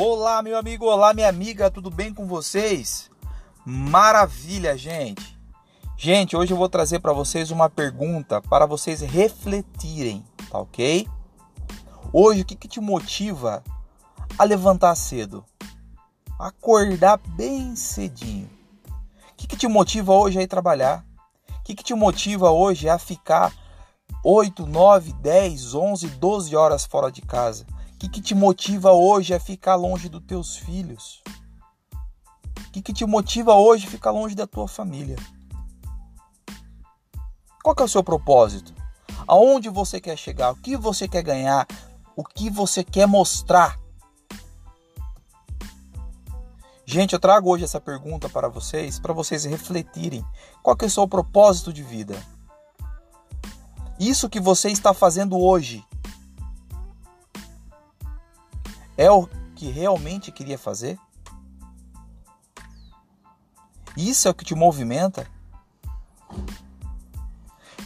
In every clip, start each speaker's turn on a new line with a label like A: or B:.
A: Olá, meu amigo, olá, minha amiga, tudo bem com vocês? Maravilha, gente. Gente, hoje eu vou trazer para vocês uma pergunta para vocês refletirem, tá ok? Hoje, o que, que te motiva a levantar cedo? Acordar bem cedinho. O que, que te motiva hoje a ir trabalhar? O que, que te motiva hoje a ficar 8, 9, 10, 11, 12 horas fora de casa? O que, que te motiva hoje a ficar longe dos teus filhos? O que, que te motiva hoje a ficar longe da tua família? Qual é o seu propósito? Aonde você quer chegar? O que você quer ganhar? O que você quer mostrar? Gente, eu trago hoje essa pergunta para vocês, para vocês refletirem. Qual é o seu propósito de vida? Isso que você está fazendo hoje é o que realmente queria fazer? Isso é o que te movimenta?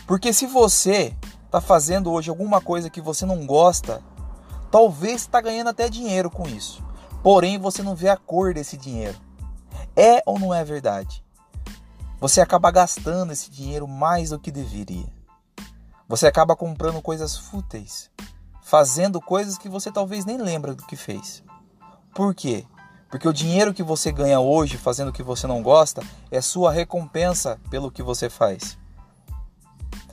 A: Porque se você está fazendo hoje alguma coisa que você não gosta, talvez está ganhando até dinheiro com isso. Porém, você não vê a cor desse dinheiro. É ou não é verdade? Você acaba gastando esse dinheiro mais do que deveria. Você acaba comprando coisas fúteis, fazendo coisas que você talvez nem lembra do que fez. Por quê? Porque o dinheiro que você ganha hoje fazendo o que você não gosta é sua recompensa pelo que você faz.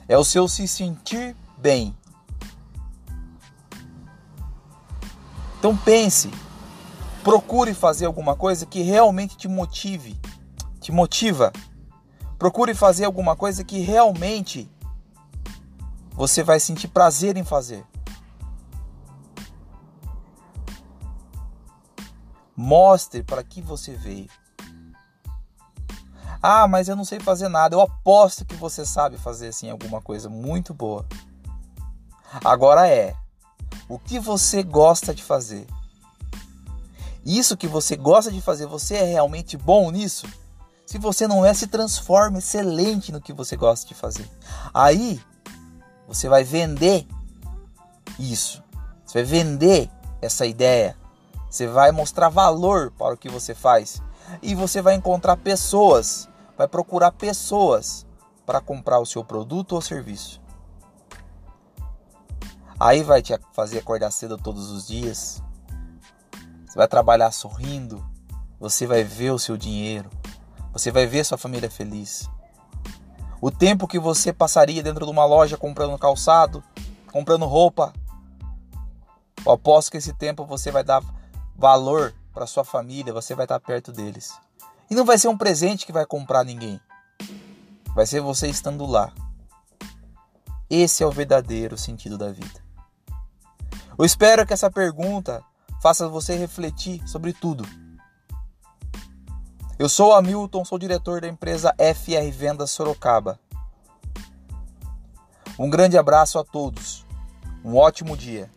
A: É o seu se sentir bem. Então pense, procure fazer alguma coisa que realmente te motive, te motiva. Procure fazer alguma coisa que realmente você vai sentir prazer em fazer. Mostre para que você veio. Ah, mas eu não sei fazer nada. Eu aposto que você sabe fazer assim alguma coisa muito boa. Agora é o que você gosta de fazer. Isso que você gosta de fazer, você é realmente bom nisso? Se você não é, se transforme excelente no que você gosta de fazer. Aí você vai vender isso. Você vai vender essa ideia. Você vai mostrar valor para o que você faz. E você vai encontrar pessoas, vai procurar pessoas para comprar o seu produto ou serviço. Aí vai te fazer acordar cedo todos os dias. Você vai trabalhar sorrindo. Você vai ver o seu dinheiro. Você vai ver sua família feliz. O tempo que você passaria dentro de uma loja comprando calçado, comprando roupa, eu aposto que esse tempo você vai dar valor para sua família, você vai estar perto deles. E não vai ser um presente que vai comprar ninguém. Vai ser você estando lá. Esse é o verdadeiro sentido da vida. Eu espero que essa pergunta faça você refletir sobre tudo. Eu sou Hamilton, sou diretor da empresa FR Vendas Sorocaba. Um grande abraço a todos. Um ótimo dia.